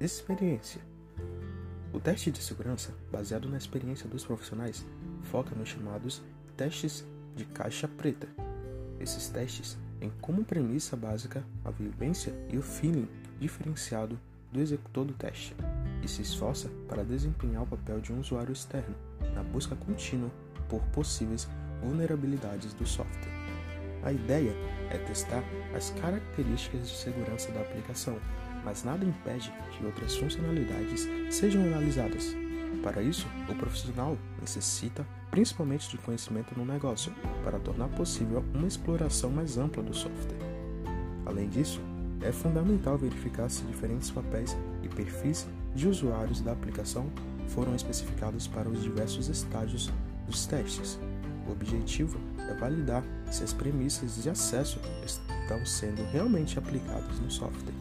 Experiência. O teste de segurança, baseado na experiência dos profissionais, foca nos chamados testes de caixa preta. Esses testes têm como premissa básica a vivência e o feeling diferenciado do executor do teste e se esforça para desempenhar o papel de um usuário externo na busca contínua por possíveis vulnerabilidades do software. A ideia é testar as características de segurança da aplicação, mas nada impede que outras funcionalidades sejam analisadas. Para isso, o profissional necessita principalmente de conhecimento no negócio para tornar possível uma exploração mais ampla do software. Além disso, é fundamental verificar se diferentes papéis e perfis de usuários da aplicação foram especificados para os diversos estágios dos testes. O objetivo é validar se as premissas de acesso estão sendo realmente aplicadas no software.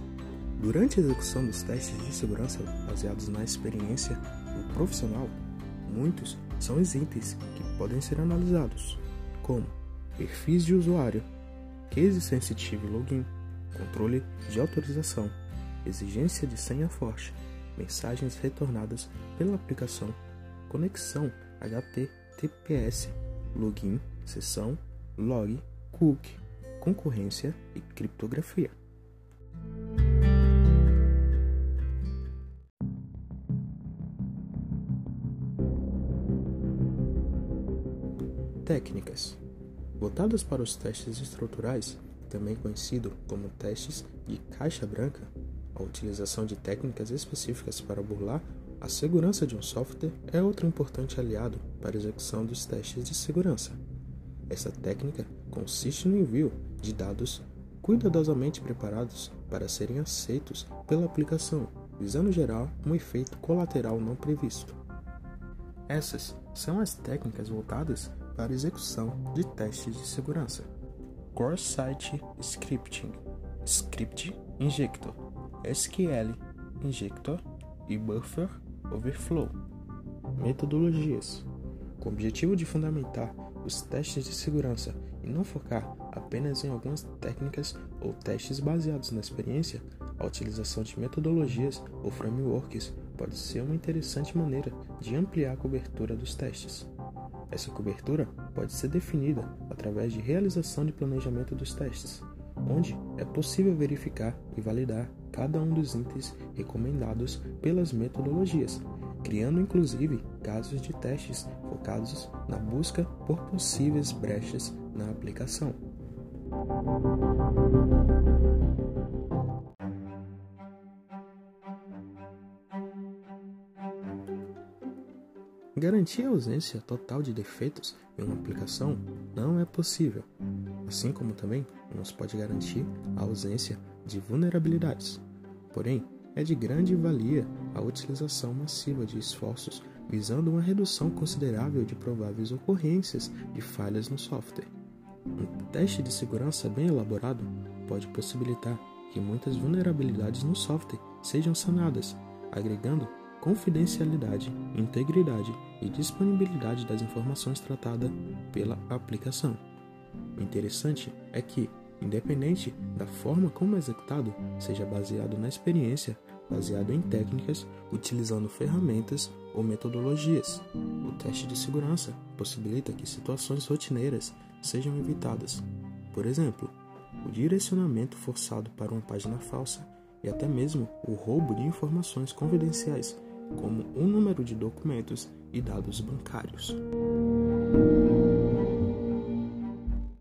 Durante a execução dos testes de segurança baseados na experiência do profissional, muitos são os itens que podem ser analisados, como perfis de usuário, case sensitive login, controle de autorização, exigência de senha forte, mensagens retornadas pela aplicação, conexão HTTPS, login, sessão, log, cookie, concorrência e criptografia. Técnicas voltadas para os testes estruturais, também conhecido como testes de caixa branca, a utilização de técnicas específicas para burlar a segurança de um software é outro importante aliado para a execução dos testes de segurança. Essa técnica consiste no envio de dados cuidadosamente preparados para serem aceitos pela aplicação, visando gerar um efeito colateral não previsto. Essas são as técnicas voltadas para execução de testes de segurança. Core Site Scripting, Script Injector, SQL Injector e Buffer Overflow. Metodologias com o objetivo de fundamentar os testes de segurança e não focar apenas em algumas técnicas ou testes baseados na experiência, a utilização de metodologias ou frameworks pode ser uma interessante maneira de ampliar a cobertura dos testes. Essa cobertura pode ser definida através de realização de planejamento dos testes, onde é possível verificar e validar cada um dos itens recomendados pelas metodologias, criando inclusive casos de testes focados na busca por possíveis brechas na aplicação. Garantir a ausência total de defeitos em uma aplicação não é possível, assim como também não se pode garantir a ausência de vulnerabilidades. Porém, é de grande valia a utilização massiva de esforços visando uma redução considerável de prováveis ocorrências de falhas no software. Um teste de segurança bem elaborado pode possibilitar que muitas vulnerabilidades no software sejam sanadas, agregando confidencialidade, integridade e disponibilidade das informações tratadas pela aplicação. O interessante é que, independente da forma como é executado, seja baseado na experiência, baseado em técnicas, utilizando ferramentas ou metodologias. O teste de segurança possibilita que situações rotineiras sejam evitadas. Por exemplo, o direcionamento forçado para uma página falsa e até mesmo o roubo de informações confidenciais, como o número de documentos e dados bancários.